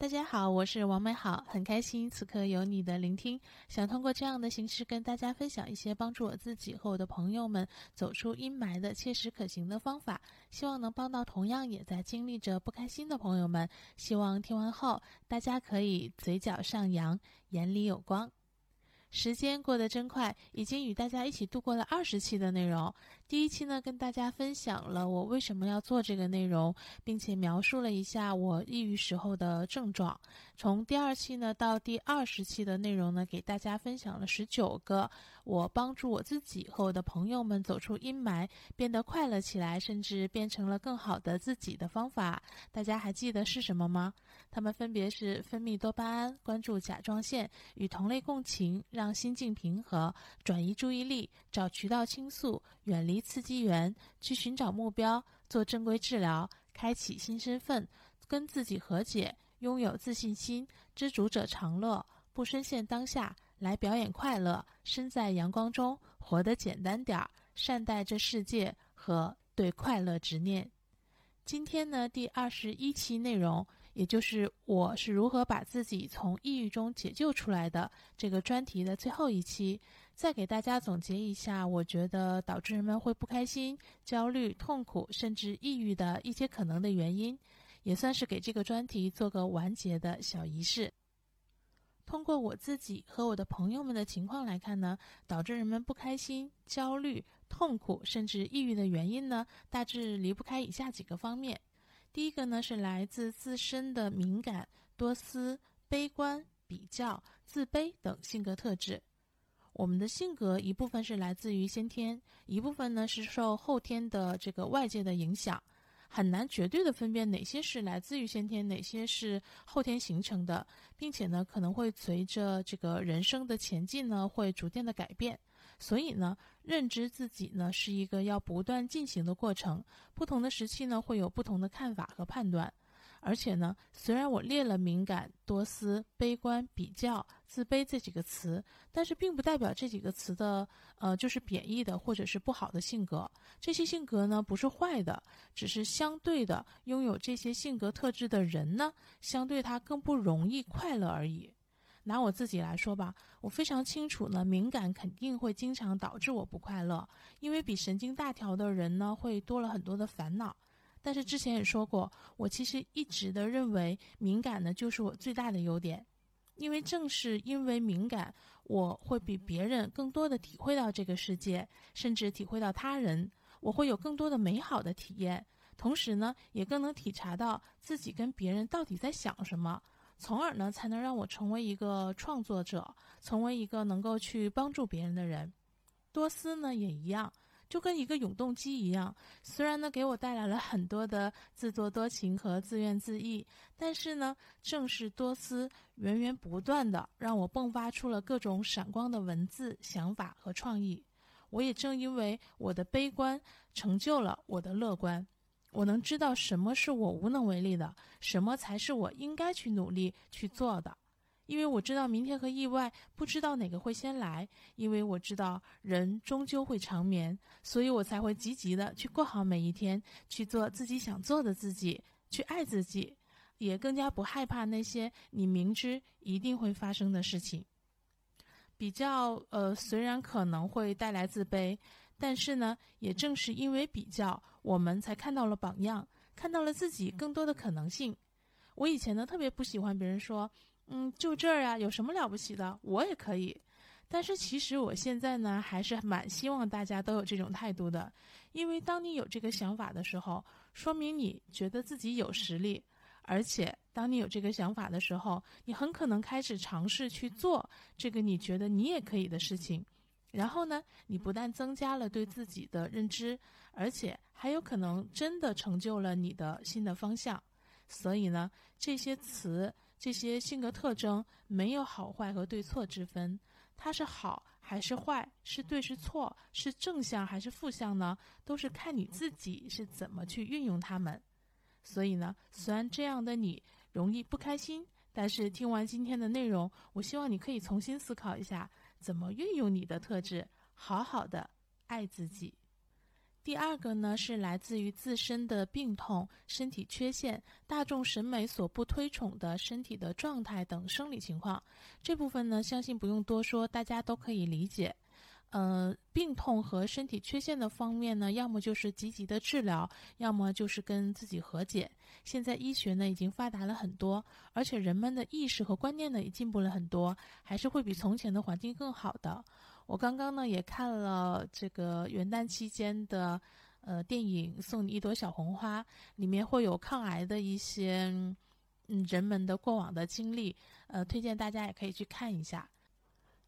大家好，我是王美好，很开心此刻有你的聆听。想通过这样的形式跟大家分享一些帮助我自己和我的朋友们走出阴霾的切实可行的方法，希望能帮到同样也在经历着不开心的朋友们。希望听完后大家可以嘴角上扬，眼里有光。时间过得真快，已经与大家一起度过了二十期的内容。第一期呢，跟大家分享了我为什么要做这个内容，并且描述了一下我抑郁时候的症状。从第二期呢到第二十期的内容呢，给大家分享了十九个我帮助我自己和我的朋友们走出阴霾，变得快乐起来，甚至变成了更好的自己的方法。大家还记得是什么吗？它们分别是分泌多巴胺、关注甲状腺、与同类共情。让心境平和，转移注意力，找渠道倾诉，远离一刺激源，去寻找目标，做正规治疗，开启新身份，跟自己和解，拥有自信心，知足者常乐，不深陷当下，来表演快乐，身在阳光中，活得简单点儿，善待这世界和对快乐执念。今天呢，第二十一期内容。也就是我是如何把自己从抑郁中解救出来的这个专题的最后一期，再给大家总结一下，我觉得导致人们会不开心、焦虑、痛苦，甚至抑郁的一些可能的原因，也算是给这个专题做个完结的小仪式。通过我自己和我的朋友们的情况来看呢，导致人们不开心、焦虑、痛苦，甚至抑郁的原因呢，大致离不开以下几个方面。第一个呢是来自自身的敏感、多思、悲观、比较、自卑等性格特质。我们的性格一部分是来自于先天，一部分呢是受后天的这个外界的影响，很难绝对的分辨哪些是来自于先天，哪些是后天形成的，并且呢可能会随着这个人生的前进呢会逐渐的改变。所以呢，认知自己呢是一个要不断进行的过程。不同的时期呢，会有不同的看法和判断。而且呢，虽然我列了敏感、多思、悲观、比较、自卑这几个词，但是并不代表这几个词的呃就是贬义的或者是不好的性格。这些性格呢不是坏的，只是相对的拥有这些性格特质的人呢，相对他更不容易快乐而已。拿我自己来说吧，我非常清楚呢，敏感肯定会经常导致我不快乐，因为比神经大条的人呢会多了很多的烦恼。但是之前也说过，我其实一直的认为敏感呢就是我最大的优点，因为正是因为敏感，我会比别人更多的体会到这个世界，甚至体会到他人，我会有更多的美好的体验，同时呢也更能体察到自己跟别人到底在想什么。从而呢，才能让我成为一个创作者，成为一个能够去帮助别人的人。多思呢也一样，就跟一个永动机一样，虽然呢给我带来了很多的自作多情和自怨自艾，但是呢，正是多思源源不断的让我迸发出了各种闪光的文字、想法和创意。我也正因为我的悲观，成就了我的乐观。我能知道什么是我无能为力的，什么才是我应该去努力去做的，因为我知道明天和意外不知道哪个会先来，因为我知道人终究会长眠，所以我才会积极的去过好每一天，去做自己想做的自己，去爱自己，也更加不害怕那些你明知一定会发生的事情。比较呃，虽然可能会带来自卑。但是呢，也正是因为比较，我们才看到了榜样，看到了自己更多的可能性。我以前呢，特别不喜欢别人说，嗯，就这儿呀，有什么了不起的，我也可以。但是其实我现在呢，还是蛮希望大家都有这种态度的，因为当你有这个想法的时候，说明你觉得自己有实力，而且当你有这个想法的时候，你很可能开始尝试去做这个你觉得你也可以的事情。然后呢，你不但增加了对自己的认知，而且还有可能真的成就了你的新的方向。所以呢，这些词、这些性格特征没有好坏和对错之分，它是好还是坏，是对是错，是正向还是负向呢？都是看你自己是怎么去运用它们。所以呢，虽然这样的你容易不开心，但是听完今天的内容，我希望你可以重新思考一下。怎么运用你的特质，好好的爱自己？第二个呢是来自于自身的病痛、身体缺陷、大众审美所不推崇的身体的状态等生理情况。这部分呢，相信不用多说，大家都可以理解。呃，病痛和身体缺陷的方面呢，要么就是积极的治疗，要么就是跟自己和解。现在医学呢已经发达了很多，而且人们的意识和观念呢也进步了很多，还是会比从前的环境更好的。我刚刚呢也看了这个元旦期间的呃电影《送你一朵小红花》，里面会有抗癌的一些嗯人们的过往的经历，呃，推荐大家也可以去看一下。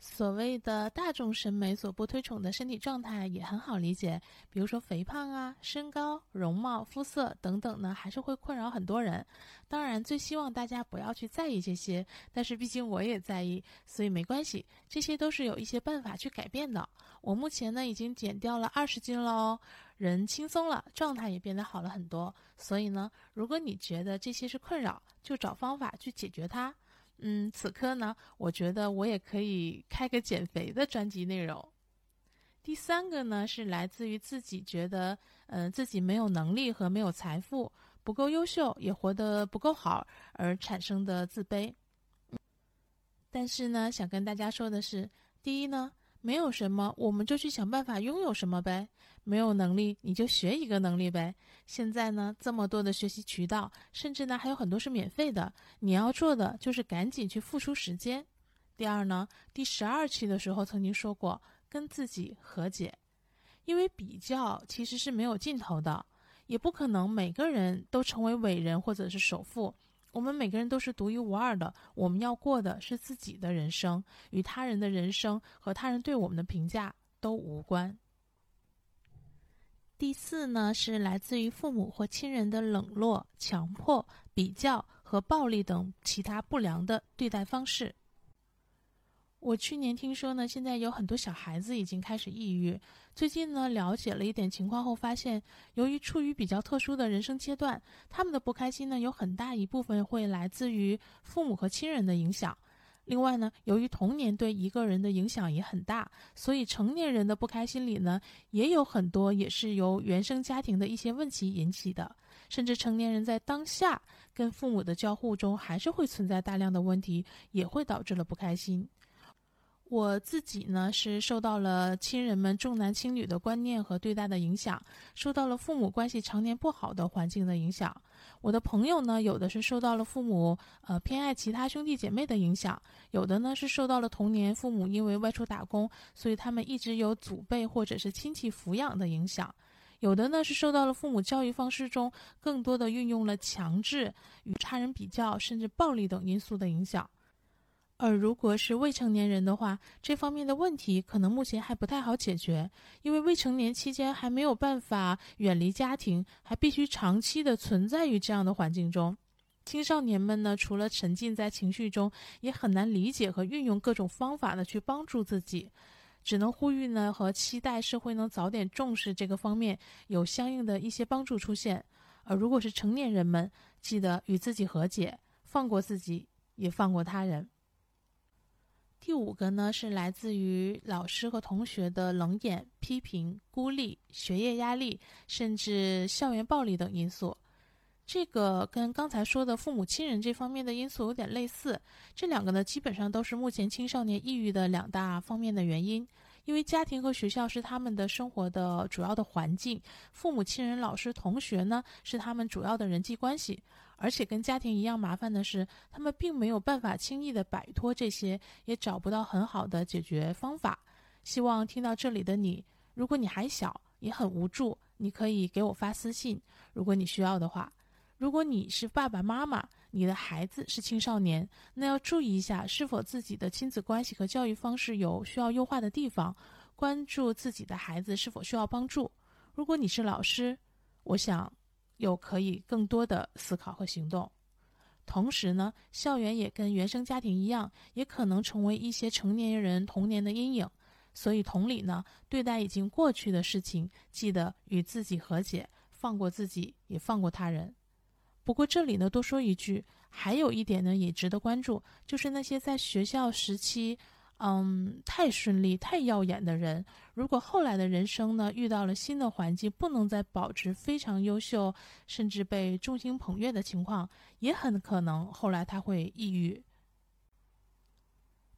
所谓的大众审美所不推崇的身体状态也很好理解，比如说肥胖啊、身高、容貌、肤色等等呢，还是会困扰很多人。当然，最希望大家不要去在意这些，但是毕竟我也在意，所以没关系，这些都是有一些办法去改变的。我目前呢已经减掉了二十斤了哦，人轻松了，状态也变得好了很多。所以呢，如果你觉得这些是困扰，就找方法去解决它。嗯，此刻呢，我觉得我也可以开个减肥的专辑内容。第三个呢，是来自于自己觉得，嗯，自己没有能力和没有财富，不够优秀，也活得不够好而产生的自卑。但是呢，想跟大家说的是，第一呢。没有什么，我们就去想办法拥有什么呗。没有能力，你就学一个能力呗。现在呢，这么多的学习渠道，甚至呢还有很多是免费的。你要做的就是赶紧去付出时间。第二呢，第十二期的时候曾经说过，跟自己和解，因为比较其实是没有尽头的，也不可能每个人都成为伟人或者是首富。我们每个人都是独一无二的，我们要过的是自己的人生，与他人的人生和他人对我们的评价都无关。第四呢，是来自于父母或亲人的冷落、强迫、比较和暴力等其他不良的对待方式。我去年听说呢，现在有很多小孩子已经开始抑郁。最近呢，了解了一点情况后，发现由于处于比较特殊的人生阶段，他们的不开心呢，有很大一部分会来自于父母和亲人的影响。另外呢，由于童年对一个人的影响也很大，所以成年人的不开心里呢，也有很多也是由原生家庭的一些问题引起的。甚至成年人在当下跟父母的交互中，还是会存在大量的问题，也会导致了不开心。我自己呢是受到了亲人们重男轻女的观念和对待的影响，受到了父母关系常年不好的环境的影响。我的朋友呢，有的是受到了父母呃偏爱其他兄弟姐妹的影响，有的呢是受到了童年父母因为外出打工，所以他们一直有祖辈或者是亲戚抚养的影响，有的呢是受到了父母教育方式中更多的运用了强制、与他人比较甚至暴力等因素的影响。而如果是未成年人的话，这方面的问题可能目前还不太好解决，因为未成年期间还没有办法远离家庭，还必须长期的存在于这样的环境中。青少年们呢，除了沉浸在情绪中，也很难理解和运用各种方法的去帮助自己，只能呼吁呢和期待社会能早点重视这个方面，有相应的一些帮助出现。而如果是成年人们，记得与自己和解，放过自己，也放过他人。第五个呢，是来自于老师和同学的冷眼、批评、孤立、学业压力，甚至校园暴力等因素。这个跟刚才说的父母亲人这方面的因素有点类似。这两个呢，基本上都是目前青少年抑郁的两大方面的原因。因为家庭和学校是他们的生活的主要的环境，父母亲人、老师、同学呢，是他们主要的人际关系。而且跟家庭一样麻烦的是，他们并没有办法轻易的摆脱这些，也找不到很好的解决方法。希望听到这里的你，如果你还小，也很无助，你可以给我发私信，如果你需要的话。如果你是爸爸妈妈，你的孩子是青少年，那要注意一下是否自己的亲子关系和教育方式有需要优化的地方，关注自己的孩子是否需要帮助。如果你是老师，我想。有可以更多的思考和行动，同时呢，校园也跟原生家庭一样，也可能成为一些成年人童年的阴影。所以，同理呢，对待已经过去的事情，记得与自己和解，放过自己，也放过他人。不过，这里呢，多说一句，还有一点呢，也值得关注，就是那些在学校时期，嗯，太顺利、太耀眼的人，如果后来的人生呢遇到了新的环境，不能再保持非常优秀，甚至被众星捧月的情况，也很可能后来他会抑郁。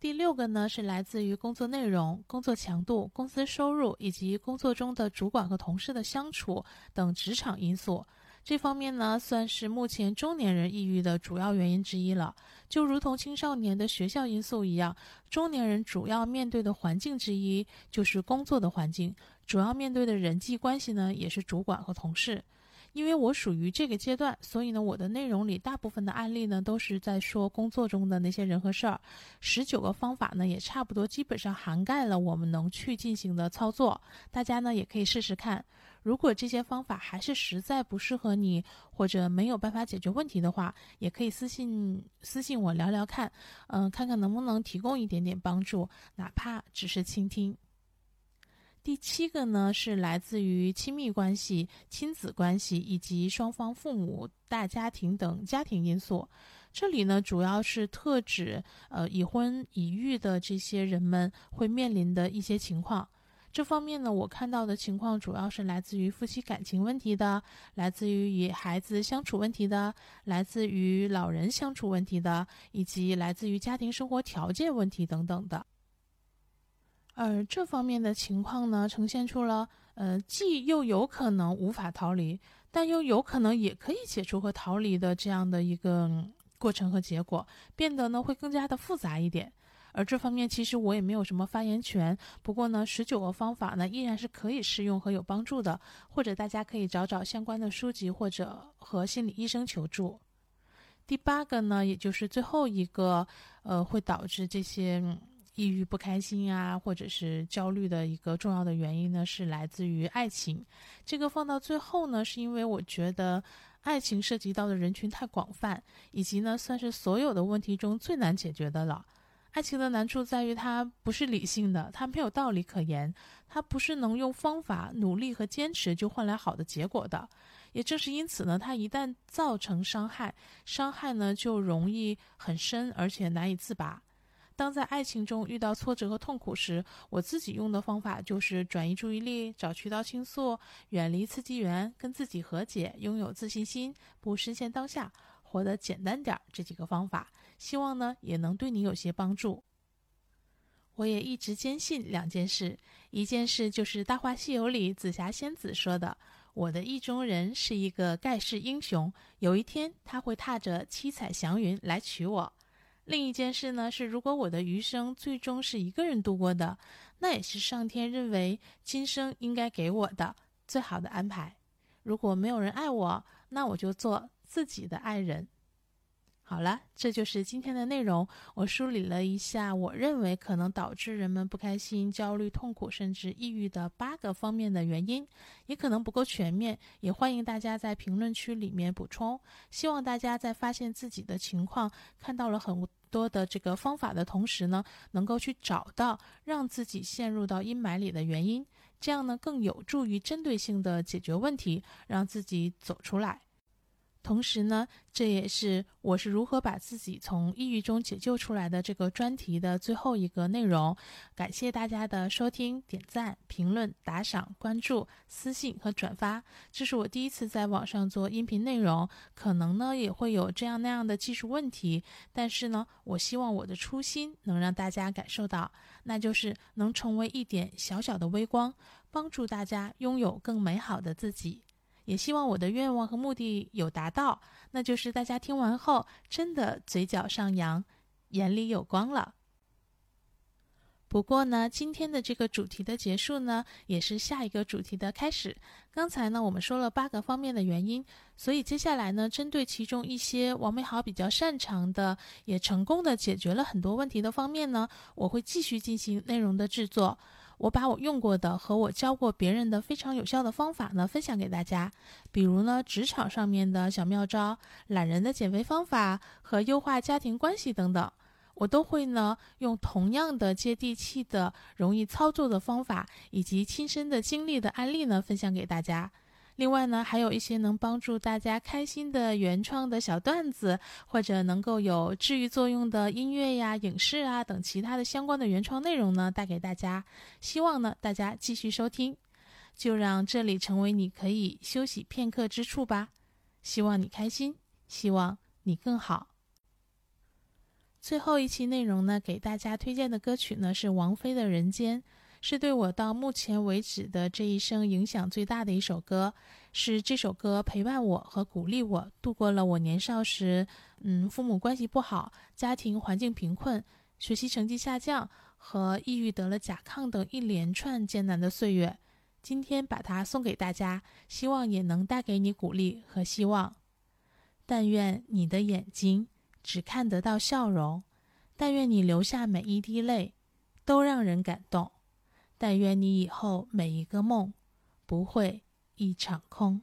第六个呢是来自于工作内容、工作强度、公司收入以及工作中的主管和同事的相处等职场因素。这方面呢，算是目前中年人抑郁的主要原因之一了。就如同青少年的学校因素一样，中年人主要面对的环境之一就是工作的环境，主要面对的人际关系呢，也是主管和同事。因为我属于这个阶段，所以呢，我的内容里大部分的案例呢，都是在说工作中的那些人和事儿。十九个方法呢，也差不多基本上涵盖了我们能去进行的操作。大家呢，也可以试试看。如果这些方法还是实在不适合你，或者没有办法解决问题的话，也可以私信私信我聊聊看，嗯，看看能不能提供一点点帮助，哪怕只是倾听。第七个呢，是来自于亲密关系、亲子关系以及双方父母、大家庭等家庭因素。这里呢，主要是特指呃已婚已育的这些人们会面临的一些情况。这方面呢，我看到的情况主要是来自于夫妻感情问题的，来自于与孩子相处问题的，来自于老人相处问题的，以及来自于家庭生活条件问题等等的。而这方面的情况呢，呈现出了呃，既又有可能无法逃离，但又有可能也可以解除和逃离的这样的一个过程和结果，变得呢会更加的复杂一点。而这方面其实我也没有什么发言权。不过呢，十九个方法呢依然是可以适用和有帮助的，或者大家可以找找相关的书籍，或者和心理医生求助。第八个呢，也就是最后一个，呃，会导致这些。抑郁、不开心啊，或者是焦虑的一个重要的原因呢，是来自于爱情。这个放到最后呢，是因为我觉得爱情涉及到的人群太广泛，以及呢，算是所有的问题中最难解决的了。爱情的难处在于它不是理性的，它没有道理可言，它不是能用方法、努力和坚持就换来好的结果的。也正是因此呢，它一旦造成伤害，伤害呢就容易很深，而且难以自拔。当在爱情中遇到挫折和痛苦时，我自己用的方法就是转移注意力，找渠道倾诉，远离刺激源，跟自己和解，拥有自信心，不深陷当下，活得简单点儿。这几个方法，希望呢也能对你有些帮助。我也一直坚信两件事，一件事就是《大话西游》里紫霞仙子说的：“我的意中人是一个盖世英雄，有一天他会踏着七彩祥云来娶我。”另一件事呢是，如果我的余生最终是一个人度过的，那也是上天认为今生应该给我的最好的安排。如果没有人爱我，那我就做自己的爱人。好了，这就是今天的内容。我梳理了一下，我认为可能导致人们不开心、焦虑、痛苦，甚至抑郁的八个方面的原因，也可能不够全面，也欢迎大家在评论区里面补充。希望大家在发现自己的情况，看到了很多的这个方法的同时呢，能够去找到让自己陷入到阴霾里的原因，这样呢更有助于针对性的解决问题，让自己走出来。同时呢，这也是我是如何把自己从抑郁中解救出来的这个专题的最后一个内容。感谢大家的收听、点赞、评论、打赏、关注、私信和转发。这是我第一次在网上做音频内容，可能呢也会有这样那样的技术问题，但是呢，我希望我的初心能让大家感受到，那就是能成为一点小小的微光，帮助大家拥有更美好的自己。也希望我的愿望和目的有达到，那就是大家听完后真的嘴角上扬，眼里有光了。不过呢，今天的这个主题的结束呢，也是下一个主题的开始。刚才呢，我们说了八个方面的原因，所以接下来呢，针对其中一些王美好比较擅长的，也成功的解决了很多问题的方面呢，我会继续进行内容的制作。我把我用过的和我教过别人的非常有效的方法呢，分享给大家。比如呢，职场上面的小妙招、懒人的减肥方法和优化家庭关系等等，我都会呢用同样的接地气的、容易操作的方法，以及亲身的经历的案例呢，分享给大家。另外呢，还有一些能帮助大家开心的原创的小段子，或者能够有治愈作用的音乐呀、影视啊等其他的相关的原创内容呢，带给大家。希望呢，大家继续收听，就让这里成为你可以休息片刻之处吧。希望你开心，希望你更好。最后一期内容呢，给大家推荐的歌曲呢是王菲的《人间》，是对我到目前为止的这一生影响最大的一首歌。是这首歌陪伴我和鼓励我度过了我年少时，嗯，父母关系不好，家庭环境贫困，学习成绩下降和抑郁得了甲亢等一连串艰难的岁月。今天把它送给大家，希望也能带给你鼓励和希望。但愿你的眼睛。只看得到笑容，但愿你流下每一滴泪，都让人感动。但愿你以后每一个梦，不会一场空。